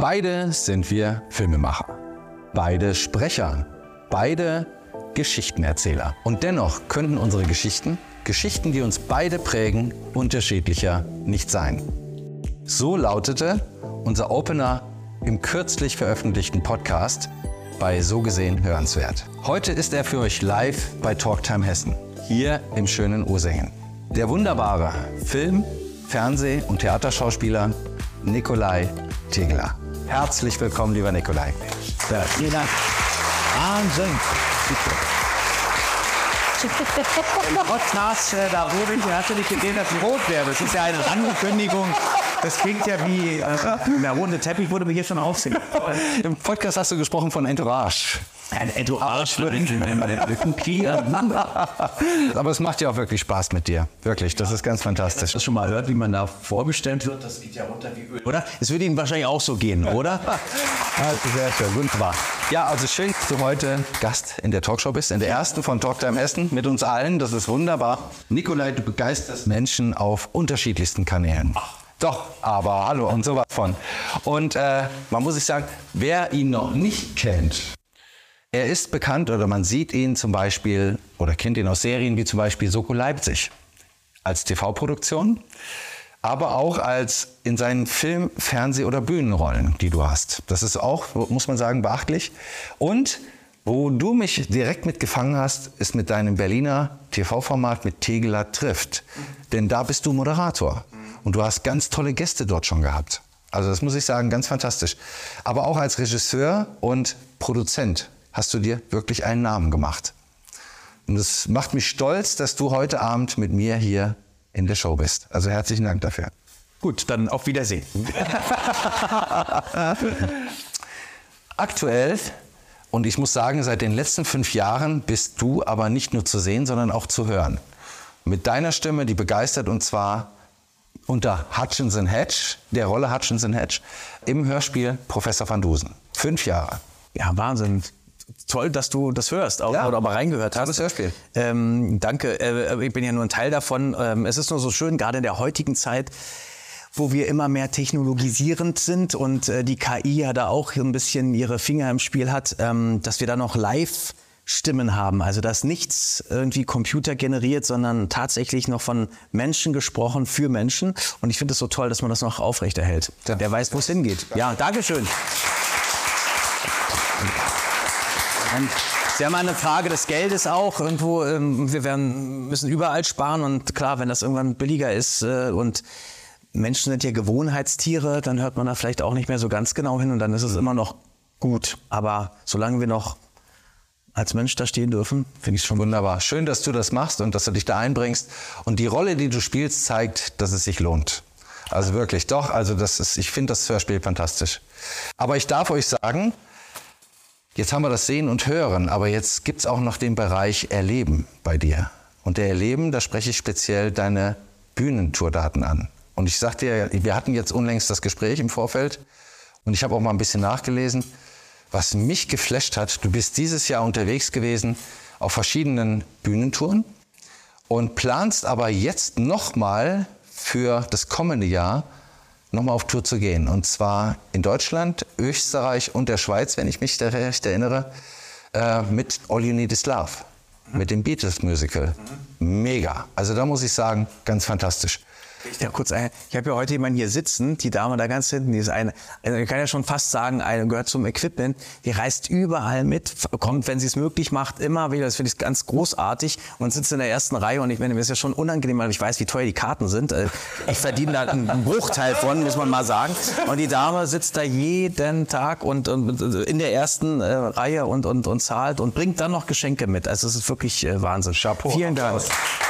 Beide sind wir Filmemacher. Beide Sprecher. Beide Geschichtenerzähler. Und dennoch könnten unsere Geschichten, Geschichten, die uns beide prägen, unterschiedlicher nicht sein. So lautete unser Opener im kürzlich veröffentlichten Podcast bei So gesehen hörenswert. Heute ist er für euch live bei Talktime Hessen, hier im schönen Ursingen. Der wunderbare Film-, Fernseh- und Theaterschauspieler Nikolai Tegler. Herzlich willkommen, lieber Nikolai. Ja, vielen Dank. Wahnsinn. Podcast, äh, da wurde ich, hast du nicht gesehen, dass ich rot werde. Das ist ja eine Ankündigung. Das klingt ja wie, äh, der runde Teppich würde mich hier schon aufsehen. Im Podcast hast du gesprochen von Entourage. Ein Entourage würde ich Aber es macht ja auch wirklich Spaß mit dir. Wirklich, das ist ganz fantastisch. das schon mal hört, wie man da vorgestellt wird, das geht ja runter wie Öl. Oder? Es würde Ihnen wahrscheinlich auch so gehen, oder? Also sehr schön, wunderbar. Ja, also schön, dass du heute Gast in der Talkshow bist, in der ersten von Talktime Essen mit uns allen. Das ist wunderbar. Nikolai, du begeisterst Menschen auf unterschiedlichsten Kanälen. Doch, aber hallo und sowas von. Und äh, man muss sich sagen, wer ihn noch nicht kennt, er ist bekannt oder man sieht ihn zum Beispiel oder kennt ihn aus Serien wie zum Beispiel Soko Leipzig als TV-Produktion, aber auch als in seinen Film-, Fernseh- oder Bühnenrollen, die du hast. Das ist auch, muss man sagen, beachtlich. Und wo du mich direkt mitgefangen hast, ist mit deinem Berliner TV-Format mit Tegeler trifft. Denn da bist du Moderator. Und du hast ganz tolle Gäste dort schon gehabt. Also das muss ich sagen, ganz fantastisch. Aber auch als Regisseur und Produzent hast du dir wirklich einen Namen gemacht. Und es macht mich stolz, dass du heute Abend mit mir hier in der Show bist. Also herzlichen Dank dafür. Gut, dann auf Wiedersehen. Aktuell, und ich muss sagen, seit den letzten fünf Jahren bist du aber nicht nur zu sehen, sondern auch zu hören. Mit deiner Stimme, die begeistert und zwar unter Hutchinson Hedge, der Rolle Hutchinson Hedge, im Hörspiel Professor van Dusen. Fünf Jahre. Ja, Wahnsinn. Toll, dass du das hörst auch, Ja. oder mal reingehört hast. Tolles Hörspiel. Ähm, danke. Äh, ich bin ja nur ein Teil davon. Ähm, es ist nur so schön, gerade in der heutigen Zeit, wo wir immer mehr technologisierend sind und äh, die KI ja da auch ein bisschen ihre Finger im Spiel hat, ähm, dass wir da noch live Stimmen haben. Also dass nichts irgendwie Computer generiert, sondern tatsächlich noch von Menschen gesprochen für Menschen. Und ich finde es so toll, dass man das noch aufrechterhält. Ja. Der weiß, wo es hingeht. Ja, Dankeschön. Und ist ja mal eine Frage des Geldes auch. Irgendwo, ähm, wir werden, müssen überall sparen und klar, wenn das irgendwann billiger ist äh, und Menschen sind ja Gewohnheitstiere, dann hört man da vielleicht auch nicht mehr so ganz genau hin und dann ist es immer noch gut. Aber solange wir noch als Mensch da stehen dürfen, finde ich es schon Wunderbar. Schön, dass du das machst und dass du dich da einbringst. Und die Rolle, die du spielst, zeigt, dass es sich lohnt. Also wirklich, doch. Also das ist, ich finde das Hörspiel fantastisch. Aber ich darf euch sagen, jetzt haben wir das Sehen und Hören, aber jetzt gibt's auch noch den Bereich Erleben bei dir. Und der Erleben, da spreche ich speziell deine Bühnentourdaten an. Und ich sagte dir, wir hatten jetzt unlängst das Gespräch im Vorfeld und ich habe auch mal ein bisschen nachgelesen. Was mich geflasht hat, du bist dieses Jahr unterwegs gewesen auf verschiedenen Bühnentouren und planst aber jetzt nochmal für das kommende Jahr nochmal auf Tour zu gehen. Und zwar in Deutschland, Österreich und der Schweiz, wenn ich mich recht erinnere, äh, mit All You Need Is Love, mit dem Beatles Musical. Mega. Also da muss ich sagen, ganz fantastisch. Ja, kurz ein. Ich habe ja heute jemanden hier sitzen, die Dame da ganz hinten, die ist eine, also ich kann ja schon fast sagen, eine gehört zum Equipment, die reist überall mit, kommt, wenn sie es möglich macht, immer wieder, das finde ich ganz großartig und sitzt in der ersten Reihe und ich meine, mir ist ja schon unangenehm, weil ich weiß, wie teuer die Karten sind. Äh, Ich verdiene da einen Bruchteil von, muss man mal sagen. Und die Dame sitzt da jeden Tag und, und in der ersten äh, Reihe und, und, und zahlt und bringt dann noch Geschenke mit. Also es ist wirklich äh, Wahnsinn. Chapeau. Vielen Dank. Applaus.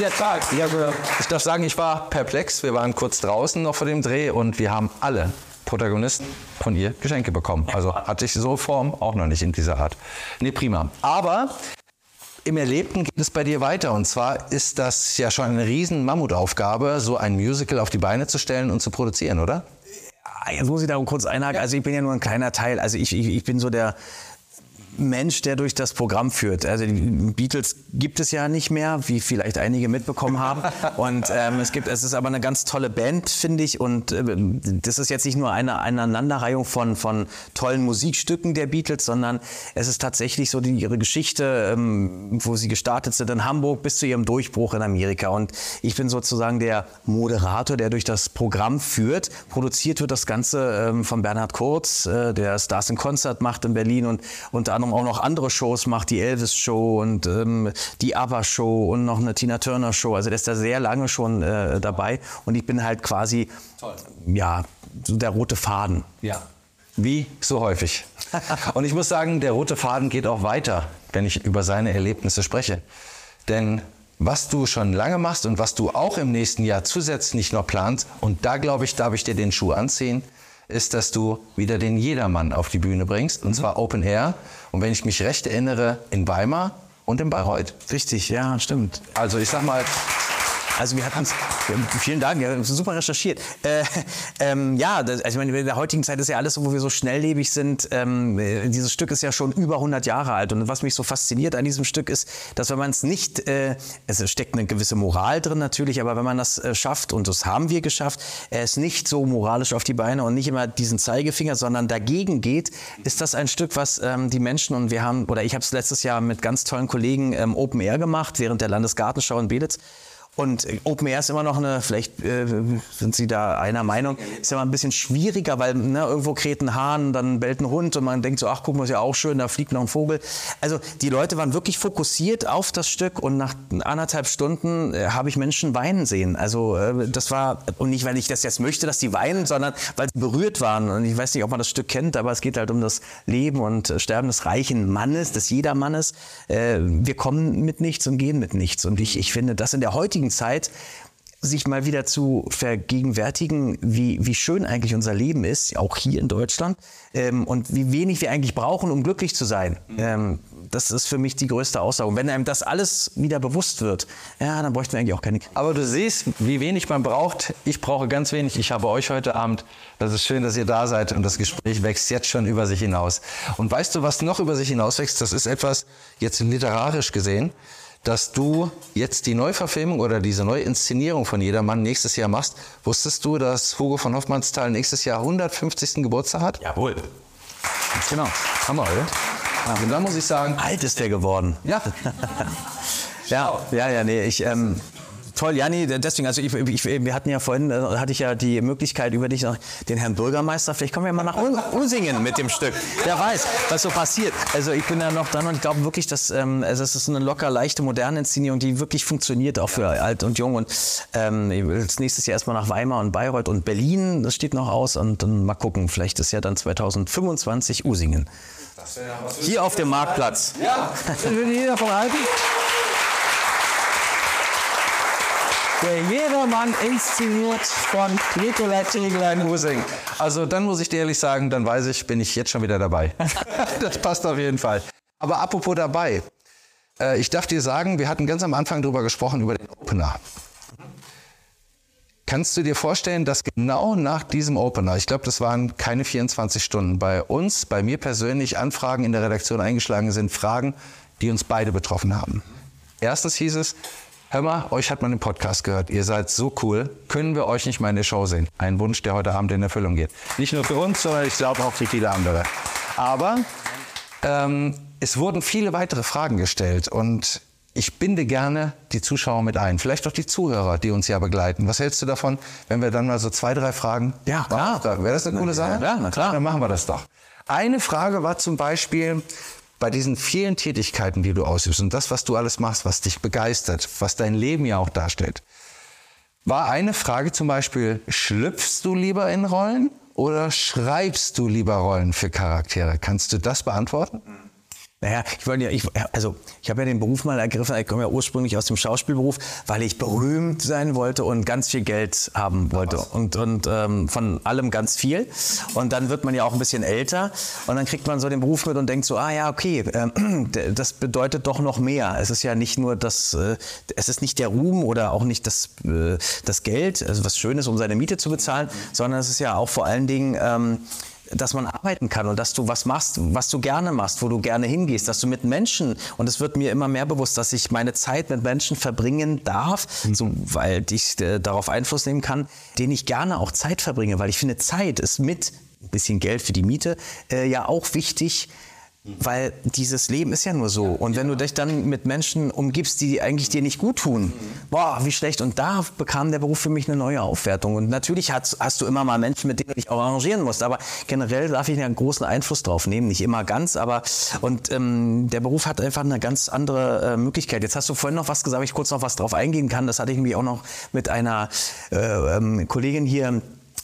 Ja, Tag. Ja, ich darf sagen, ich war perplex. Wir waren kurz draußen noch vor dem Dreh und wir haben alle Protagonisten von ihr Geschenke bekommen. Also hatte ich so Form auch noch nicht in dieser Art. Nee, prima. Aber im Erlebten geht es bei dir weiter. Und zwar ist das ja schon eine riesen Mammutaufgabe, so ein Musical auf die Beine zu stellen und zu produzieren, oder? Jetzt muss ich da kurz einhaken. Also ich bin ja nur ein kleiner Teil. Also ich, ich, ich bin so der Mensch, der durch das Programm führt. Also die Beatles gibt es ja nicht mehr, wie vielleicht einige mitbekommen haben. Und ähm, es gibt, es ist aber eine ganz tolle Band, finde ich. Und äh, das ist jetzt nicht nur eine, Aneinanderreihung von, von tollen Musikstücken der Beatles, sondern es ist tatsächlich so die, ihre Geschichte, ähm, wo sie gestartet sind in Hamburg bis zu ihrem Durchbruch in Amerika. Und ich bin sozusagen der Moderator, der durch das Programm führt. Produziert wird das Ganze ähm, von Bernhard Kurz, äh, der Stars in Concert macht in Berlin und unter anderem auch noch andere Shows macht, die Elvis Show und ähm, die ABBA Show und noch eine Tina Turner Show. Also der ist da sehr lange schon äh, dabei und ich bin halt quasi, Toll. ja, so der rote Faden. Ja. Wie so häufig. Und ich muss sagen, der rote Faden geht auch weiter, wenn ich über seine Erlebnisse spreche. Denn was du schon lange machst und was du auch im nächsten Jahr zusätzlich noch planst, und da glaube ich, darf ich dir den Schuh anziehen, ist, dass du wieder den Jedermann auf die Bühne bringst, und zwar Open Air. Und wenn ich mich recht erinnere, in Weimar und in Bayreuth. Richtig, ja, stimmt. Also ich sag mal, also wir hatten vielen Dank, ja, super recherchiert. Äh, ähm, ja, das, also ich meine, in der heutigen Zeit ist ja alles, wo wir so schnelllebig sind. Ähm, äh, dieses Stück ist ja schon über 100 Jahre alt und was mich so fasziniert an diesem Stück ist, dass wenn man es nicht, äh, es steckt eine gewisse Moral drin natürlich, aber wenn man das äh, schafft und das haben wir geschafft, ist nicht so moralisch auf die Beine und nicht immer diesen Zeigefinger, sondern dagegen geht, ist das ein Stück, was ähm, die Menschen und wir haben oder ich habe es letztes Jahr mit ganz tollen Kollegen ähm, Open Air gemacht während der Landesgartenschau in Belitz. Und Open Air ist immer noch eine, vielleicht äh, sind Sie da einer Meinung, ist ja mal ein bisschen schwieriger, weil ne, irgendwo kräht ein Hahn, dann bellt ein Hund und man denkt so, ach guck mal, ist ja auch schön, da fliegt noch ein Vogel. Also die Leute waren wirklich fokussiert auf das Stück und nach anderthalb Stunden äh, habe ich Menschen weinen sehen. Also äh, das war, und nicht, weil ich das jetzt möchte, dass die weinen, sondern weil sie berührt waren. Und ich weiß nicht, ob man das Stück kennt, aber es geht halt um das Leben und Sterben des reichen Mannes, des Jedermannes. Äh, wir kommen mit nichts und gehen mit nichts. Und ich, ich finde, das in der heutigen heutigen Zeit sich mal wieder zu vergegenwärtigen, wie, wie schön eigentlich unser Leben ist, auch hier in Deutschland, ähm, und wie wenig wir eigentlich brauchen, um glücklich zu sein. Ähm, das ist für mich die größte Aussage. Und wenn einem das alles wieder bewusst wird, ja, dann bräuchten wir eigentlich auch keine Kriege. Aber du siehst, wie wenig man braucht. Ich brauche ganz wenig. Ich habe euch heute Abend. Das ist schön, dass ihr da seid und das Gespräch wächst jetzt schon über sich hinaus. Und weißt du, was noch über sich hinaus wächst? Das ist etwas jetzt literarisch gesehen dass du jetzt die Neuverfilmung oder diese Neuinszenierung von Jedermann nächstes Jahr machst. Wusstest du, dass Hugo von Hoffmannsthal nächstes Jahr 150. Geburtstag hat? Jawohl. Genau. Hammer, oder? Ja, und dann muss ich sagen. Alt ist der geworden. Ja. ja, ja, ja, nee, ich, ähm, Toll, Janni, deswegen, also ich, ich, wir hatten ja vorhin, äh, hatte ich ja die Möglichkeit über dich noch den Herrn Bürgermeister, vielleicht kommen wir mal nach Usingen mit dem Stück. Wer weiß, was so passiert. Also ich bin ja noch dran und ich glaube wirklich, dass ähm, also es ist eine locker, leichte, moderne Inszenierung, die wirklich funktioniert, auch für alt und jung. Und ähm, ich will als nächstes Jahr erstmal nach Weimar und Bayreuth und Berlin, das steht noch aus. Und dann mal gucken, vielleicht ist ja dann 2025 Usingen. Hier auf dem Marktplatz. Ja, will jeder von halten? Der Jedermann inszeniert von Nikolai Tegler in Husing. Also dann muss ich dir ehrlich sagen, dann weiß ich, bin ich jetzt schon wieder dabei. das passt auf jeden Fall. Aber apropos dabei. Äh, ich darf dir sagen, wir hatten ganz am Anfang darüber gesprochen, über den Opener. Kannst du dir vorstellen, dass genau nach diesem Opener, ich glaube, das waren keine 24 Stunden, bei uns, bei mir persönlich Anfragen in der Redaktion eingeschlagen sind, Fragen, die uns beide betroffen haben. Erstens hieß es, Hör mal, euch hat man im Podcast gehört. Ihr seid so cool. Können wir euch nicht mal in der Show sehen? Ein Wunsch, der heute Abend in Erfüllung geht. Nicht nur für uns, sondern ich glaube auch für viele andere. Aber ähm, es wurden viele weitere Fragen gestellt und ich binde gerne die Zuschauer mit ein. Vielleicht auch die Zuhörer, die uns ja begleiten. Was hältst du davon, wenn wir dann mal so zwei, drei Fragen? Ja, klar. Wäre das eine coole Sache? Ja, na klar. Dann machen wir das doch. Eine Frage war zum Beispiel, bei diesen vielen Tätigkeiten, die du ausübst und das, was du alles machst, was dich begeistert, was dein Leben ja auch darstellt, war eine Frage zum Beispiel, schlüpfst du lieber in Rollen oder schreibst du lieber Rollen für Charaktere? Kannst du das beantworten? Naja, ich wollte ja, ich, also ich habe ja den Beruf mal ergriffen, ich komme ja ursprünglich aus dem Schauspielberuf, weil ich berühmt sein wollte und ganz viel Geld haben wollte und, und ähm, von allem ganz viel. Und dann wird man ja auch ein bisschen älter und dann kriegt man so den Beruf mit und denkt so, ah ja, okay, äh, das bedeutet doch noch mehr. Es ist ja nicht nur das, äh, es ist nicht der Ruhm oder auch nicht das, äh, das Geld, also was Schönes, um seine Miete zu bezahlen, sondern es ist ja auch vor allen Dingen ähm, dass man arbeiten kann und dass du was machst, was du gerne machst, wo du gerne hingehst, dass du mit Menschen, und es wird mir immer mehr bewusst, dass ich meine Zeit mit Menschen verbringen darf, mhm. so, weil ich äh, darauf Einfluss nehmen kann, denen ich gerne auch Zeit verbringe, weil ich finde, Zeit ist mit ein bisschen Geld für die Miete äh, ja auch wichtig, weil dieses Leben ist ja nur so. Und wenn du dich dann mit Menschen umgibst, die eigentlich dir nicht gut tun, boah, wie schlecht. Und da bekam der Beruf für mich eine neue Aufwertung. Und natürlich hast, hast du immer mal Menschen, mit denen du dich auch arrangieren musst. Aber generell darf ich einen großen Einfluss drauf nehmen. Nicht immer ganz, aber und ähm, der Beruf hat einfach eine ganz andere äh, Möglichkeit. Jetzt hast du vorhin noch was gesagt, ich kurz noch was drauf eingehen kann. Das hatte ich nämlich auch noch mit einer äh, ähm, Kollegin hier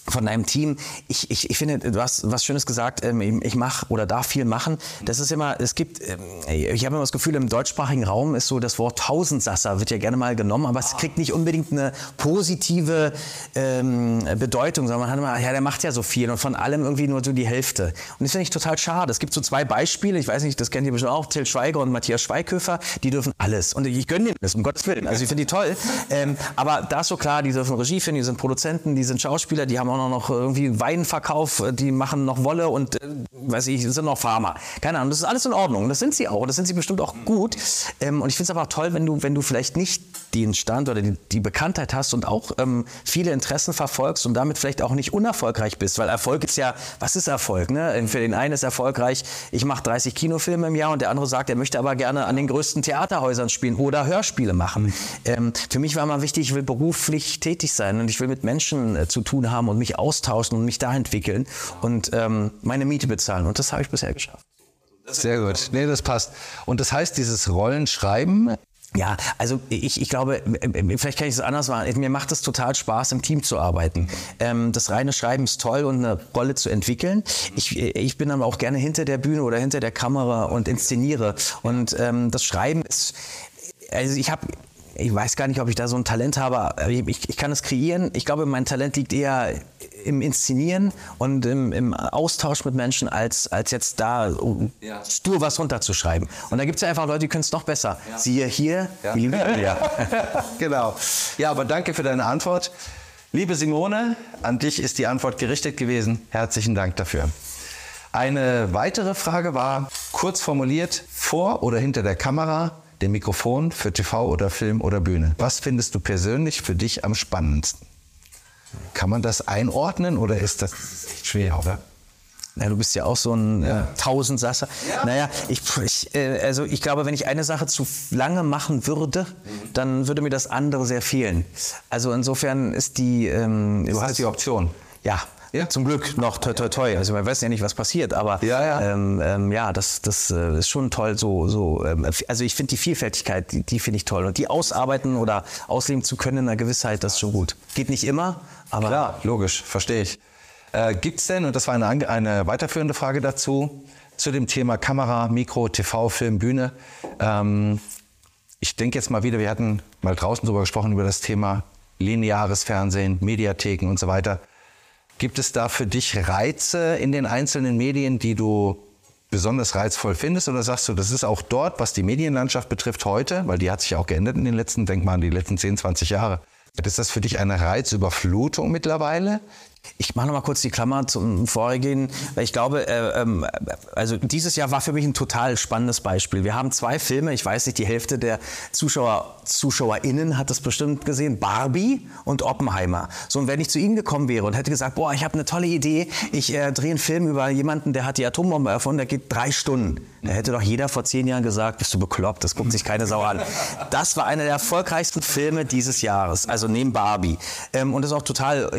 von deinem Team. Ich, ich, ich finde, du hast was Schönes gesagt, ähm, ich mache oder darf viel machen. Das ist immer, es gibt, ähm, ich habe immer das Gefühl, im deutschsprachigen Raum ist so das Wort Tausendsasser, wird ja gerne mal genommen, aber es kriegt nicht unbedingt eine positive ähm, Bedeutung, sondern man hat immer, ja, der macht ja so viel und von allem irgendwie nur so die Hälfte. Und das finde ich total schade. Es gibt so zwei Beispiele, ich weiß nicht, das kennt ihr bestimmt auch, Till Schweiger und Matthias Schweighöfer, die dürfen alles. Und ich gönne denen das, um Gottes Willen. Also ich finde die toll. Ähm, aber da ist so klar, die dürfen Regie finden, die sind Produzenten, die sind Schauspieler, die haben auch noch irgendwie Weinverkauf, die machen noch Wolle und äh, weiß ich, sind noch Farmer. Keine Ahnung, das ist alles in Ordnung. Das sind sie auch. Das sind sie bestimmt auch gut. Ähm, und ich finde es aber auch toll, wenn du, wenn du vielleicht nicht den Stand oder die, die Bekanntheit hast und auch ähm, viele Interessen verfolgst und damit vielleicht auch nicht unerfolgreich bist. Weil Erfolg ist ja, was ist Erfolg? Ne? Für den einen ist erfolgreich, ich mache 30 Kinofilme im Jahr und der andere sagt, er möchte aber gerne an den größten Theaterhäusern spielen oder Hörspiele machen. Ähm, für mich war mal wichtig, ich will beruflich tätig sein und ich will mit Menschen äh, zu tun haben und mich austauschen und mich da entwickeln und ähm, meine Miete bezahlen. Und das habe ich bisher geschafft. Sehr gut. Nee, das passt. Und das heißt, dieses Rollenschreiben ja, also ich, ich glaube, vielleicht kann ich es anders machen. Mir macht es total Spaß, im Team zu arbeiten. Ähm, das reine Schreiben ist toll und eine Rolle zu entwickeln. Ich, ich bin aber auch gerne hinter der Bühne oder hinter der Kamera und inszeniere. Und ähm, das Schreiben ist, also ich habe ich weiß gar nicht, ob ich da so ein Talent habe. Ich, ich, kann es kreieren. Ich glaube, mein Talent liegt eher im Inszenieren und im, im Austausch mit Menschen, als, als jetzt da um ja. stur was runterzuschreiben. Und da gibt es ja einfach Leute, die können es noch besser. Ja. Siehe hier, ja. ja. genau. Ja, aber danke für deine Antwort. Liebe Simone, an dich ist die Antwort gerichtet gewesen. Herzlichen Dank dafür. Eine weitere Frage war kurz formuliert, vor oder hinter der Kamera, dem Mikrofon für TV oder Film oder Bühne. Was findest du persönlich für dich am spannendsten? Kann man das einordnen oder ist das echt schwer, oder? Na, du bist ja auch so ein ja. äh, Tausendsasser. Ja. Naja, ich, ich, äh, also ich glaube, wenn ich eine Sache zu lange machen würde, mhm. dann würde mir das andere sehr fehlen. Also insofern ist die... Ähm, du hast die Option. Ja, ja. Zum Glück noch toi toi toi. Also man weiß ja nicht, was passiert, aber ja, ja. Ähm, ähm, ja das, das äh, ist schon toll. So, so, ähm, also ich finde die Vielfältigkeit, die, die finde ich toll. Und die ausarbeiten oder ausleben zu können in einer Gewissheit, das ist schon gut. Geht nicht immer, aber. Klar, logisch, verstehe ich. Äh, Gibt es denn, und das war eine, eine weiterführende Frage dazu, zu dem Thema Kamera, Mikro, TV, Film, Bühne. Ähm, ich denke jetzt mal wieder, wir hatten mal draußen darüber gesprochen, über das Thema lineares Fernsehen, Mediatheken und so weiter. Gibt es da für dich Reize in den einzelnen Medien, die du besonders reizvoll findest? Oder sagst du, das ist auch dort, was die Medienlandschaft betrifft heute, weil die hat sich auch geändert in den letzten, denk mal an die letzten 10, 20 Jahre. Ist das für dich eine Reizüberflutung mittlerweile? Ich mache noch mal kurz die Klammer zum Vorgehen, weil ich glaube, äh, ähm, also dieses Jahr war für mich ein total spannendes Beispiel. Wir haben zwei Filme, ich weiß nicht, die Hälfte der Zuschauer, ZuschauerInnen hat das bestimmt gesehen, Barbie und Oppenheimer. So, und wenn ich zu Ihnen gekommen wäre und hätte gesagt, boah, ich habe eine tolle Idee, ich äh, drehe einen Film über jemanden, der hat die Atombombe erfunden, der geht drei Stunden. Da hätte doch jeder vor zehn Jahren gesagt, bist du bekloppt, das guckt sich keine Sau an. Das war einer der erfolgreichsten Filme dieses Jahres, also neben Barbie. Ähm, und das ist auch total,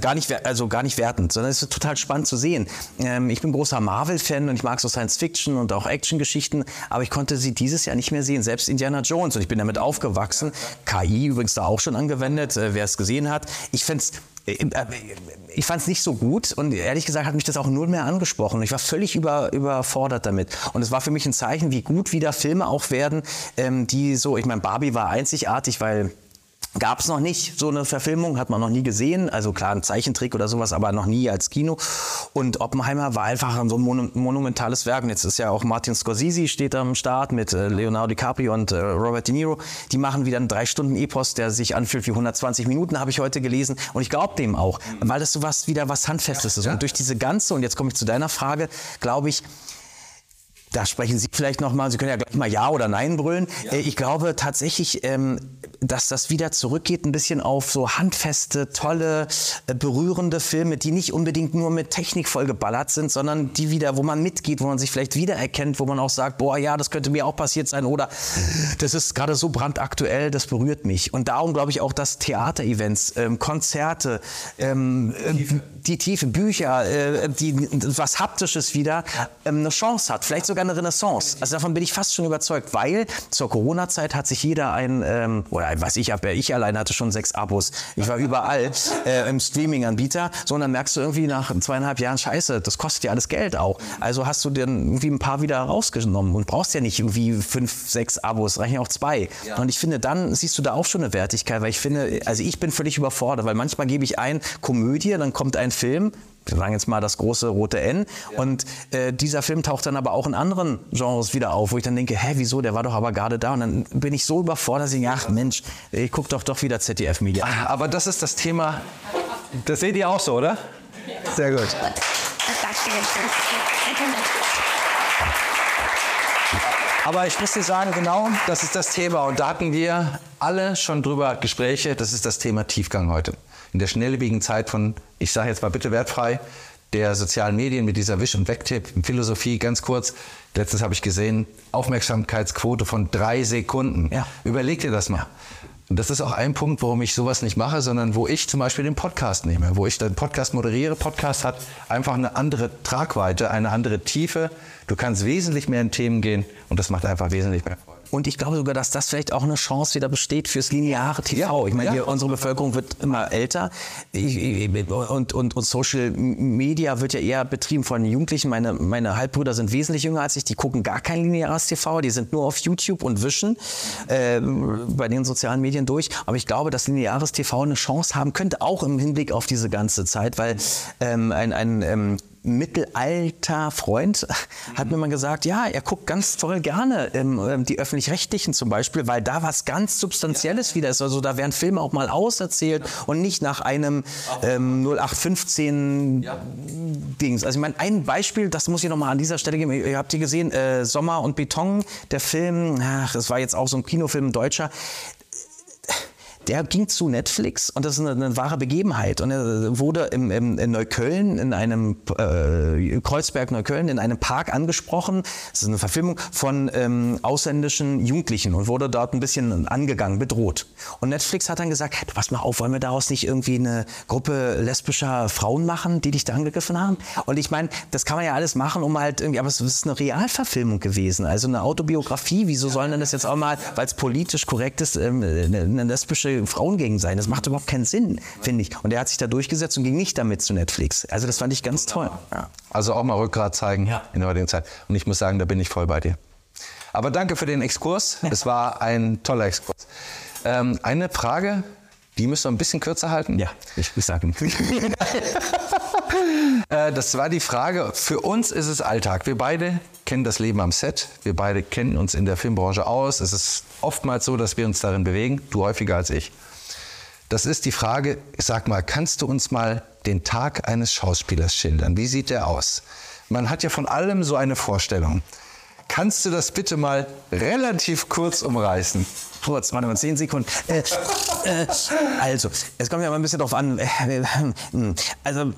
gar nicht also gar nicht wertend, sondern es ist total spannend zu sehen. Ähm, ich bin großer Marvel-Fan und ich mag so Science-Fiction und auch Action-Geschichten, aber ich konnte sie dieses Jahr nicht mehr sehen, selbst Indiana Jones und ich bin damit aufgewachsen. KI übrigens da auch schon angewendet, äh, wer es gesehen hat. Ich fände äh, äh, ich fand es nicht so gut und ehrlich gesagt hat mich das auch null mehr angesprochen. Ich war völlig über, überfordert damit. Und es war für mich ein Zeichen, wie gut wieder Filme auch werden, ähm, die so, ich meine, Barbie war einzigartig, weil Gab es noch nicht so eine Verfilmung, hat man noch nie gesehen. Also klar, ein Zeichentrick oder sowas, aber noch nie als Kino. Und Oppenheimer war einfach so ein mon monumentales Werk. Und jetzt ist ja auch Martin Scorsese steht am Start mit äh, Leonardo DiCaprio und äh, Robert De Niro. Die machen wieder einen drei Stunden Epos, der sich anfühlt wie 120 Minuten, habe ich heute gelesen. Und ich glaube dem auch, weil das so was wieder was Handfestes ist. Und durch diese ganze, und jetzt komme ich zu deiner Frage, glaube ich, da sprechen Sie vielleicht noch mal. Sie können ja gleich mal Ja oder Nein brüllen. Ja. Äh, ich glaube tatsächlich, ähm, dass das wieder zurückgeht ein bisschen auf so handfeste, tolle, äh, berührende Filme, die nicht unbedingt nur mit Technik vollgeballert sind, sondern die wieder, wo man mitgeht, wo man sich vielleicht wiedererkennt, wo man auch sagt, boah, ja, das könnte mir auch passiert sein oder das ist gerade so brandaktuell, das berührt mich. Und darum glaube ich auch, dass Theaterevents, ähm, Konzerte, ähm, die Tiefe, Bücher, äh, die, was Haptisches wieder eine Chance hat. Vielleicht sogar eine Renaissance. Also davon bin ich fast schon überzeugt, weil zur Corona-Zeit hat sich jeder ein, ähm, oder was ich habe, ich allein hatte schon sechs Abos. Ich war überall äh, im Streaming-Anbieter. So, und dann merkst du irgendwie nach zweieinhalb Jahren, scheiße, das kostet ja alles Geld auch. Also hast du dir irgendwie ein paar wieder rausgenommen und brauchst ja nicht irgendwie fünf, sechs Abos, reichen auch zwei. Ja. Und ich finde, dann siehst du da auch schon eine Wertigkeit, weil ich finde, also ich bin völlig überfordert, weil manchmal gebe ich ein Komödie, dann kommt ein Film, wir sagen jetzt mal das große rote N. Ja. Und äh, dieser Film taucht dann aber auch in anderen Genres wieder auf, wo ich dann denke, hä, wieso, der war doch aber gerade da. Und dann bin ich so überfordert, dass ich denke, ach Mensch, ich gucke doch doch wieder ZDF-Media. Ah, aber das ist das Thema, das seht ihr auch so, oder? Sehr gut. Aber ich muss dir sagen, genau, das ist das Thema. Und da hatten wir alle schon drüber Gespräche. Das ist das Thema Tiefgang heute in der schnelllebigen Zeit von, ich sage jetzt mal bitte wertfrei, der sozialen Medien mit dieser Wisch- und Wegtipp, Philosophie, ganz kurz. Letztes habe ich gesehen, Aufmerksamkeitsquote von drei Sekunden. Ja. Überleg dir das mal. Ja. Und das ist auch ein Punkt, warum ich sowas nicht mache, sondern wo ich zum Beispiel den Podcast nehme, wo ich den Podcast moderiere. Podcast hat einfach eine andere Tragweite, eine andere Tiefe. Du kannst wesentlich mehr in Themen gehen und das macht einfach wesentlich mehr Freude. Und ich glaube sogar, dass das vielleicht auch eine Chance wieder besteht fürs lineare TV. ich meine, ja. unsere Bevölkerung wird immer älter und, und, und Social Media wird ja eher betrieben von Jugendlichen. Meine, meine Halbbrüder sind wesentlich jünger als ich, die gucken gar kein lineares TV, die sind nur auf YouTube und wischen äh, bei den sozialen Medien durch. Aber ich glaube, dass lineares TV eine Chance haben könnte, auch im Hinblick auf diese ganze Zeit, weil ähm, ein, ein ähm, mittelalter Freund hat mir mal gesagt, ja, er guckt ganz toll gerne ähm, die öffentlich-rechtlichen zum Beispiel, weil da was ganz Substanzielles wieder ist. Also da werden Filme auch mal auserzählt und nicht nach einem ähm, 0815 ja. Dings. Also ich meine, ein Beispiel, das muss ich noch mal an dieser Stelle geben. Ihr habt hier gesehen, äh, Sommer und Beton, der Film, ach, das war jetzt auch so ein Kinofilm, ein deutscher der ging zu Netflix und das ist eine, eine wahre Begebenheit. Und er wurde im, im, in Neukölln, in einem äh, Kreuzberg Neukölln, in einem Park angesprochen. Das ist eine Verfilmung von ähm, ausländischen Jugendlichen und wurde dort ein bisschen angegangen, bedroht. Und Netflix hat dann gesagt, hey, pass mal auf, wollen wir daraus nicht irgendwie eine Gruppe lesbischer Frauen machen, die dich da angegriffen haben? Und ich meine, das kann man ja alles machen, um halt irgendwie, aber es ist eine Realverfilmung gewesen, also eine Autobiografie. Wieso sollen denn das jetzt auch mal, weil es politisch korrekt ist, ähm, eine, eine Frauen gegen sein. Das macht überhaupt keinen Sinn, finde ich. Und er hat sich da durchgesetzt und ging nicht damit zu Netflix. Also das fand ich ganz toll. Ja. Also auch mal Rückgrat zeigen ja. in der heutigen Zeit. Und ich muss sagen, da bin ich voll bei dir. Aber danke für den Exkurs. Es war ein toller Exkurs. Ähm, eine Frage, die müsst ihr ein bisschen kürzer halten. Ja, ich, ich sage äh, Das war die Frage. Für uns ist es Alltag. Wir beide kennen das Leben am Set. Wir beide kennen uns in der Filmbranche aus. Es ist oftmals so, dass wir uns darin bewegen. Du häufiger als ich. Das ist die Frage, sag mal, kannst du uns mal den Tag eines Schauspielers schildern? Wie sieht der aus? Man hat ja von allem so eine Vorstellung. Kannst du das bitte mal relativ kurz umreißen? Kurz, warte mal, zehn Sekunden. Äh, äh, also, es kommt ja mal ein bisschen drauf an. Äh, hm, also,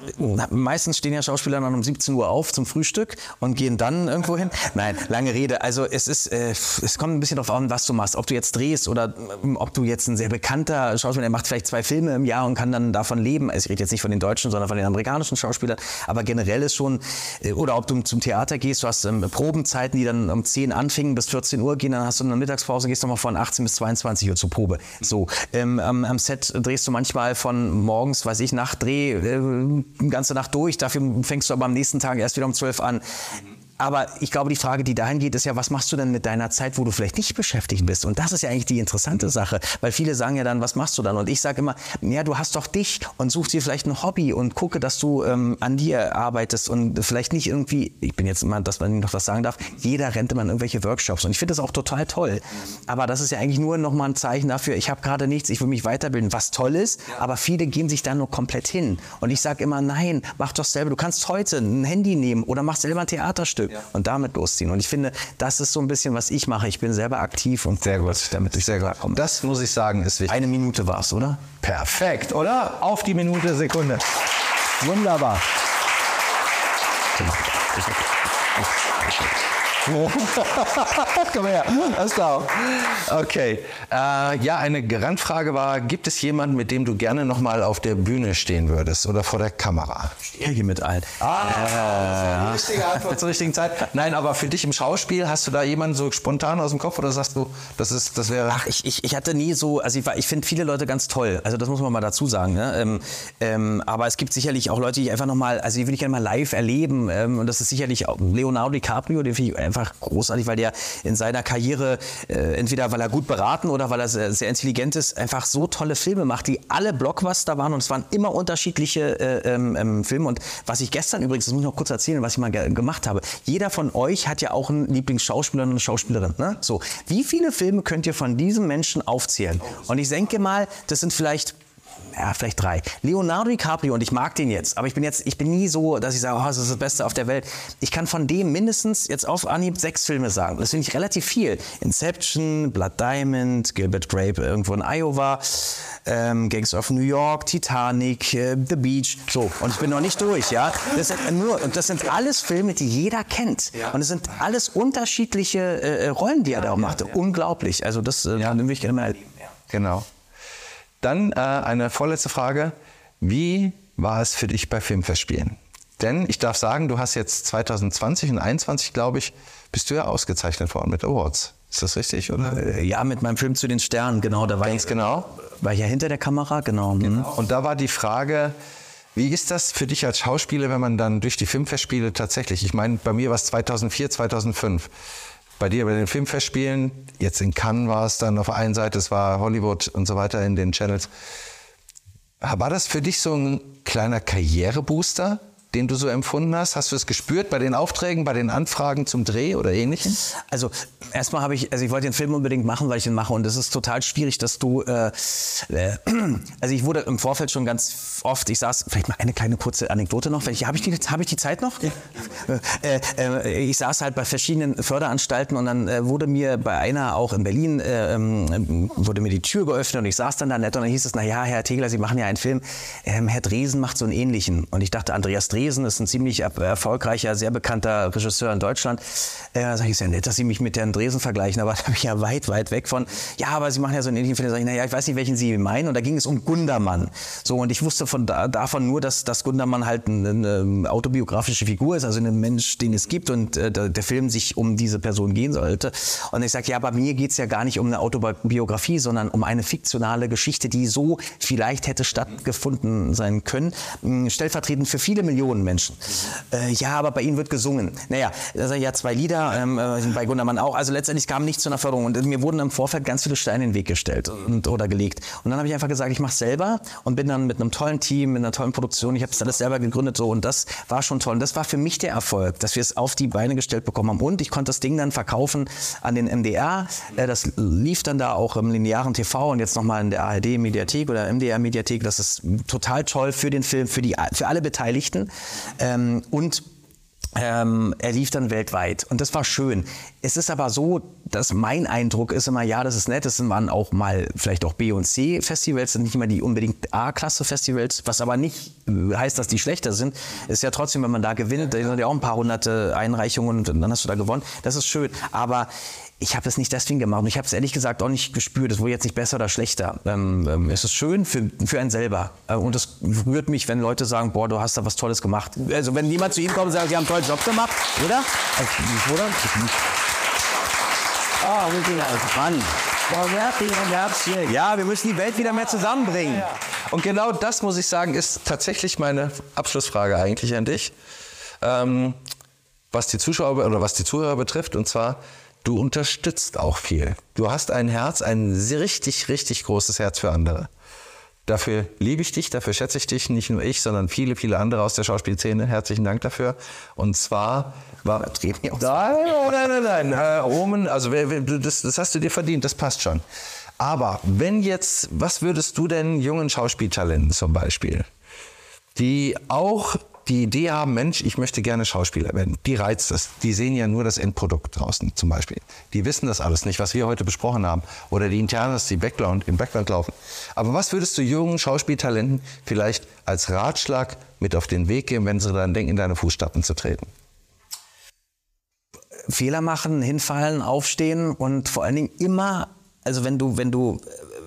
meistens stehen ja Schauspieler dann um 17 Uhr auf zum Frühstück und gehen dann irgendwo hin. Nein, lange Rede. Also, es ist, äh, es kommt ein bisschen drauf an, was du machst. Ob du jetzt drehst oder ähm, ob du jetzt ein sehr bekannter Schauspieler, der macht vielleicht zwei Filme im Jahr und kann dann davon leben. Also, ich rede jetzt nicht von den deutschen, sondern von den amerikanischen Schauspielern. Aber generell ist schon, äh, oder ob du zum Theater gehst, du hast ähm, Probenzeiten, die dann um 10 anfingen bis 14 Uhr gehen, dann hast du eine Mittagspause, gehst nochmal von 18 bis 22 Uhr zur Probe. So, ähm, am Set drehst du manchmal von morgens, weiß ich, Nacht Dreh, äh, ganze Nacht durch. Dafür fängst du aber am nächsten Tag erst wieder um 12 an aber ich glaube, die Frage, die dahin geht, ist ja, was machst du denn mit deiner Zeit, wo du vielleicht nicht beschäftigt bist? Und das ist ja eigentlich die interessante Sache, weil viele sagen ja dann, was machst du dann? Und ich sage immer, ja, du hast doch dich und such dir vielleicht ein Hobby und gucke, dass du ähm, an dir arbeitest und vielleicht nicht irgendwie, ich bin jetzt mal, dass man noch das sagen darf, jeder rennt immer in irgendwelche Workshops und ich finde das auch total toll. Aber das ist ja eigentlich nur nochmal ein Zeichen dafür, ich habe gerade nichts, ich will mich weiterbilden, was toll ist, aber viele gehen sich da nur komplett hin. Und ich sage immer, nein, mach doch selber. Du kannst heute ein Handy nehmen oder mach selber ein Theaterstück ja. und damit losziehen. Und ich finde, das ist so ein bisschen, was ich mache. Ich bin selber aktiv und sehr gut, damit ich sehr gut komme. Das muss ich sagen, ist wichtig. Eine Minute war es, oder? Perfekt, oder? Auf die Minute, Sekunde. Wunderbar. Komm her, alles klar. Okay. Äh, ja, eine Randfrage war: Gibt es jemanden, mit dem du gerne noch mal auf der Bühne stehen würdest oder vor der Kamera? Ich stehe hier mit allen. Ah, äh, richtige Antwort zur richtigen Zeit. Nein, aber für dich im Schauspiel hast du da jemanden so spontan aus dem Kopf oder sagst du, das ist, das wäre? Ach, ich, ich, ich hatte nie so, also ich, ich finde viele Leute ganz toll. Also das muss man mal dazu sagen. Ne? Ähm, ähm, aber es gibt sicherlich auch Leute, die ich einfach noch mal, also die würde ich gerne mal live erleben. Ähm, und das ist sicherlich auch Leonardo DiCaprio, den finde ich einfach großartig, weil der in seiner Karriere, äh, entweder weil er gut beraten oder weil er sehr, sehr, intelligent ist, einfach so tolle Filme macht, die alle Blockbuster waren und es waren immer unterschiedliche äh, ähm, ähm, Filme. Und was ich gestern übrigens, das muss ich noch kurz erzählen, was ich mal ge gemacht habe. Jeder von euch hat ja auch einen Lieblingsschauspieler und eine Schauspielerin. Ne? So, wie viele Filme könnt ihr von diesem Menschen aufzählen? Und ich denke mal, das sind vielleicht ja, vielleicht drei. Leonardo DiCaprio, und ich mag den jetzt, aber ich bin jetzt, ich bin nie so, dass ich sage, oh, das ist das Beste auf der Welt. Ich kann von dem mindestens jetzt auf Anhieb sechs Filme sagen. Das finde ich relativ viel. Inception, Blood Diamond, Gilbert Grape irgendwo in Iowa, ähm, Gangs of New York, Titanic, äh, The Beach. So, und ich bin noch nicht durch, ja. Das sind, nur, und das sind alles Filme, die jeder kennt. Ja. Und es sind alles unterschiedliche äh, äh Rollen, die er da auch machte. Unglaublich. Also das äh, ja. will ich gerne mal. Genau. Dann äh, eine vorletzte Frage. Wie war es für dich bei Filmfestspielen? Denn ich darf sagen, du hast jetzt 2020 und 2021, glaube ich, bist du ja ausgezeichnet worden mit Awards. Ist das richtig, oder? Äh, ja, mit meinem Film zu den Sternen, genau. Da war Ganz ich, genau. War ich ja hinter der Kamera, genau. Mhm. genau. Und da war die Frage, wie ist das für dich als Schauspieler, wenn man dann durch die Filmfestspiele tatsächlich, ich meine, bei mir war es 2004, 2005, bei dir bei den Filmfestspielen, jetzt in Cannes war es dann auf der einen Seite, es war Hollywood und so weiter in den Channels. War das für dich so ein kleiner Karrierebooster? Den du so empfunden hast? Hast du es gespürt bei den Aufträgen, bei den Anfragen zum Dreh oder ähnlichem? Also erstmal habe ich, also ich wollte den Film unbedingt machen, weil ich ihn mache und es ist total schwierig, dass du, äh, äh, also ich wurde im Vorfeld schon ganz oft, ich saß, vielleicht mal eine kleine kurze Anekdote noch, habe ich, die, hab ich die Zeit noch? Ja. Äh, äh, ich saß halt bei verschiedenen Förderanstalten und dann äh, wurde mir bei einer auch in Berlin, äh, ähm, wurde mir die Tür geöffnet und ich saß dann da nett und dann hieß es, naja, Herr Tegler, Sie machen ja einen Film, ähm, Herr Dresen macht so einen ähnlichen und ich dachte, Andreas Dresen Dresen ist ein ziemlich erfolgreicher, sehr bekannter Regisseur in Deutschland. Äh, sag ich, ist ja nett, dass Sie mich mit Herrn Dresen vergleichen, aber da bin ich ja weit, weit weg von. Ja, aber Sie machen ja so einen ähnlichen Film. Sag ich, naja, ich weiß nicht, welchen Sie meinen. Und da ging es um Gundermann. So, und ich wusste von da, davon nur, dass, dass Gundermann halt eine, eine, autobiografische Figur ist, also ein Mensch, den es gibt und äh, der, Film sich um diese Person gehen sollte. Und ich sage, ja, bei mir geht es ja gar nicht um eine Autobiografie, sondern um eine fiktionale Geschichte, die so vielleicht hätte stattgefunden sein können. Stellvertretend für viele Millionen Millionen Menschen. Äh, ja, aber bei ihnen wird gesungen. Naja, also ja zwei Lieder, ähm, äh, bei Gundermann auch. Also letztendlich kam nichts zu einer Förderung. Und mir wurden im Vorfeld ganz viele Steine in den Weg gestellt und, oder gelegt. Und dann habe ich einfach gesagt, ich mache es selber und bin dann mit einem tollen Team, mit einer tollen Produktion, ich habe es alles selber gegründet so und das war schon toll. Und das war für mich der Erfolg, dass wir es auf die Beine gestellt bekommen haben. Und ich konnte das Ding dann verkaufen an den MDR. Äh, das lief dann da auch im linearen TV und jetzt nochmal in der ARD-Mediathek oder MDR-Mediathek. Das ist total toll für den Film, für, die, für alle Beteiligten. Ähm, und ähm, er lief dann weltweit und das war schön. Es ist aber so, dass mein Eindruck ist immer, ja, das ist nett, das waren auch mal vielleicht auch B- und C-Festivals, sind nicht immer die unbedingt A-Klasse-Festivals, was aber nicht heißt, dass die schlechter sind. Ist ja trotzdem, wenn man da gewinnt, da sind ja auch ein paar hunderte Einreichungen und dann hast du da gewonnen. Das ist schön. Aber ich habe es nicht deswegen gemacht und ich habe es ehrlich gesagt auch nicht gespürt. Es wurde jetzt nicht besser oder schlechter. Ähm, ähm, es ist schön für, für einen selber. Äh, und es rührt mich, wenn Leute sagen, boah, du hast da was Tolles gemacht. Also wenn jemand zu Ihnen kommt und sagt, Sie haben einen tollen Job gemacht, oder? Also, oder? Oh, wir sind also dran. Ja, wir müssen die Welt wieder mehr zusammenbringen. Und genau das, muss ich sagen, ist tatsächlich meine Abschlussfrage eigentlich an dich. Ähm, was die Zuschauer oder was die Zuhörer betrifft. Und zwar, du unterstützt auch viel. Du hast ein Herz, ein richtig, richtig großes Herz für andere. Dafür liebe ich dich, dafür schätze ich dich, nicht nur ich, sondern viele, viele andere aus der Schauspielszene. Herzlichen Dank dafür. Und zwar war. Nein, nein, nein, nein. Äh, Roman, also das, das hast du dir verdient, das passt schon. Aber wenn jetzt, was würdest du denn jungen Schauspieltalenten zum Beispiel, die auch die Idee haben, Mensch, ich möchte gerne Schauspieler werden, die reizt es. Die sehen ja nur das Endprodukt draußen zum Beispiel. Die wissen das alles nicht, was wir heute besprochen haben. Oder die Internas, die Background, im Background laufen. Aber was würdest du jungen Schauspieltalenten vielleicht als Ratschlag mit auf den Weg geben, wenn sie dann denken, in deine Fußstapfen zu treten? Fehler machen, hinfallen, aufstehen und vor allen Dingen immer, also wenn du, wenn du,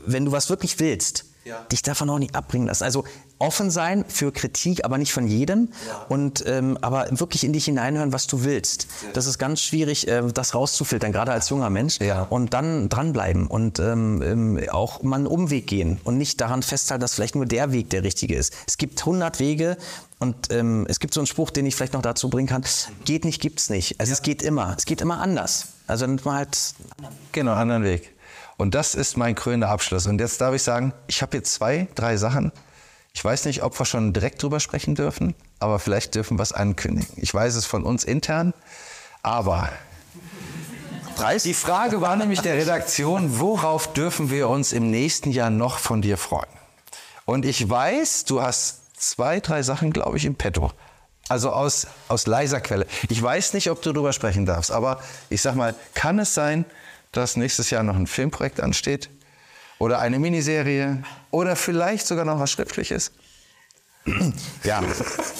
wenn du was wirklich willst, ja. dich davon auch nicht abbringen lassen. Also offen sein für Kritik, aber nicht von jedem. Ja. Und ähm, aber wirklich in dich hineinhören, was du willst. Ja. Das ist ganz schwierig, äh, das rauszufiltern, gerade als junger Mensch. Ja. Und dann dranbleiben und ähm, ähm, auch mal einen Umweg gehen und nicht daran festhalten, dass vielleicht nur der Weg der richtige ist. Es gibt 100 Wege. Und ähm, es gibt so einen Spruch, den ich vielleicht noch dazu bringen kann: Geht nicht, gibt's nicht. Also es geht immer. Es geht immer anders. Also nimmt man halt genau anderen Weg. Und das ist mein krönender Abschluss. Und jetzt darf ich sagen, ich habe jetzt zwei, drei Sachen. Ich weiß nicht, ob wir schon direkt drüber sprechen dürfen, aber vielleicht dürfen wir es ankündigen. Ich weiß es von uns intern, aber Preis? Die Frage war nämlich der Redaktion, worauf dürfen wir uns im nächsten Jahr noch von dir freuen? Und ich weiß, du hast zwei, drei Sachen, glaube ich, im Petto. Also aus, aus leiser Quelle. Ich weiß nicht, ob du darüber sprechen darfst, aber ich sag mal, kann es sein, dass nächstes Jahr noch ein Filmprojekt ansteht oder eine Miniserie oder vielleicht sogar noch was Schriftliches. Ja.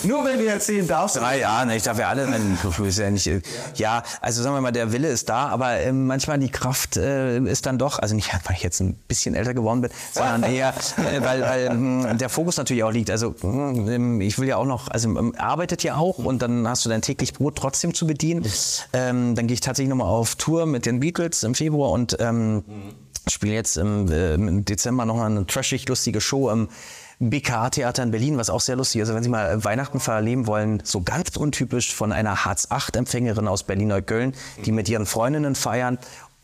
Nur wenn du erzählen darfst. Ja, ja, ne, ich darf ja alle nennen. Ja, nicht, äh, ja, also sagen wir mal, der Wille ist da, aber äh, manchmal die Kraft äh, ist dann doch, also nicht, weil ich jetzt ein bisschen älter geworden bin, sondern eher, äh, weil, weil ähm, der Fokus natürlich auch liegt. Also ähm, ich will ja auch noch, also ähm, arbeitet ja auch und dann hast du dein täglich Brot trotzdem zu bedienen. Ähm, dann gehe ich tatsächlich nochmal auf Tour mit den Beatles im Februar und ähm, spiele jetzt im, äh, im Dezember noch eine trashig lustige Show im BKA-Theater in Berlin, was auch sehr lustig ist. Also wenn Sie mal Weihnachten verleben wollen, so ganz untypisch von einer Hartz-8-Empfängerin aus Berlin-Neukölln, die mit ihren Freundinnen feiern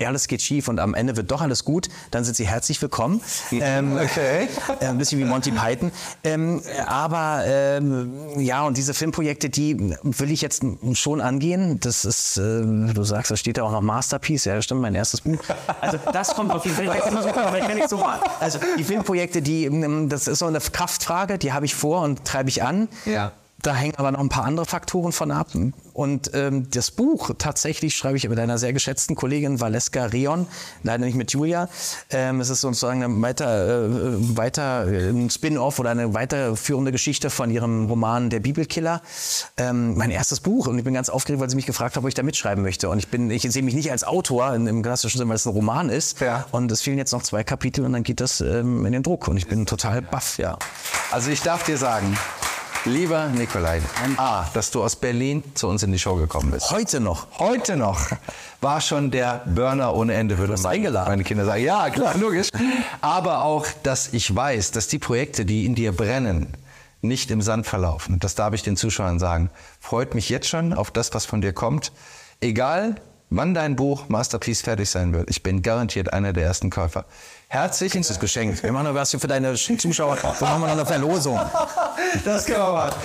alles geht schief und am Ende wird doch alles gut, dann sind sie herzlich willkommen. Ähm, okay. Äh, ein bisschen wie Monty Python. Ähm, aber ähm, ja, und diese Filmprojekte, die will ich jetzt schon angehen. Das ist, äh, du sagst, da steht ja auch noch Masterpiece. Ja, das stimmt, mein erstes Buch. Also das kommt auf jeden Fall. So also die Filmprojekte, die, ähm, das ist so eine Kraftfrage, die habe ich vor und treibe ich an. Ja. Da hängen aber noch ein paar andere Faktoren von ab. Und ähm, das Buch tatsächlich schreibe ich mit einer sehr geschätzten Kollegin Valeska Rion, leider nicht mit Julia. Ähm, es ist sozusagen eine weiter, äh, weiter ein Spin-off oder eine weiterführende Geschichte von ihrem Roman Der Bibelkiller. Ähm, mein erstes Buch und ich bin ganz aufgeregt, weil sie mich gefragt hat, ob ich da mitschreiben möchte. Und ich bin, ich sehe mich nicht als Autor in, im klassischen Sinne, weil es ein Roman ist. Ja. Und es fehlen jetzt noch zwei Kapitel und dann geht das ähm, in den Druck. Und ich bin total baff, ja. Also ich darf dir sagen, Lieber Nikolai, A, dass du aus Berlin zu uns in die Show gekommen bist. Heute noch. Heute noch. War schon der Burner ohne Ende, würde man eingeladen. meine Kinder sagen. Ja, klar, logisch. Aber auch, dass ich weiß, dass die Projekte, die in dir brennen, nicht im Sand verlaufen. Das darf ich den Zuschauern sagen. Freut mich jetzt schon auf das, was von dir kommt. Egal, wann dein Buch Masterpiece fertig sein wird. Ich bin garantiert einer der ersten Käufer. Herzlichen Dank. Geschenk. Wir machen noch was für deine Zuschauer. Wir machen noch eine Verlosung. Das können wir machen.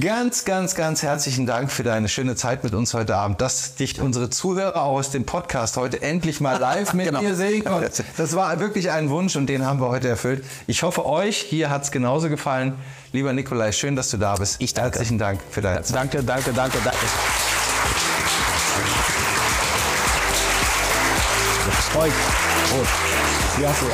Ganz, ganz, ganz herzlichen Dank für deine schöne Zeit mit uns heute Abend, dass dich unsere Zuhörer aus dem Podcast heute endlich mal live mit genau. mir sehen konnten. Das war wirklich ein Wunsch und den haben wir heute erfüllt. Ich hoffe, euch hier hat es genauso gefallen. Lieber Nikolai, schön, dass du da bist. Ich danke. Herzlichen Dank für deine Zeit. Danke, danke, danke, danke. Das freut. Gut. Ja, so